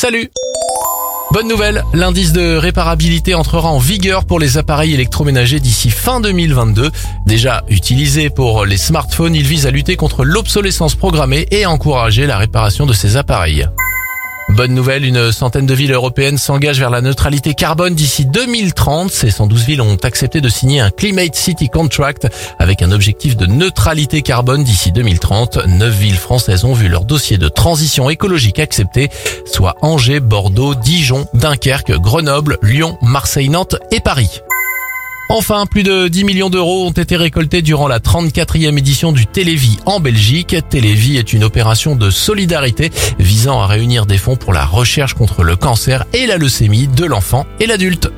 Salut Bonne nouvelle, l'indice de réparabilité entrera en vigueur pour les appareils électroménagers d'ici fin 2022. Déjà utilisé pour les smartphones, il vise à lutter contre l'obsolescence programmée et à encourager la réparation de ces appareils. Bonne nouvelle, une centaine de villes européennes s'engagent vers la neutralité carbone d'ici 2030. Ces 112 villes ont accepté de signer un Climate City Contract avec un objectif de neutralité carbone d'ici 2030. Neuf villes françaises ont vu leur dossier de transition écologique accepté, soit Angers, Bordeaux, Dijon, Dunkerque, Grenoble, Lyon, Marseille, Nantes et Paris. Enfin, plus de 10 millions d'euros ont été récoltés durant la 34e édition du Télévie en Belgique. Télévie est une opération de solidarité visant à réunir des fonds pour la recherche contre le cancer et la leucémie de l'enfant et l'adulte.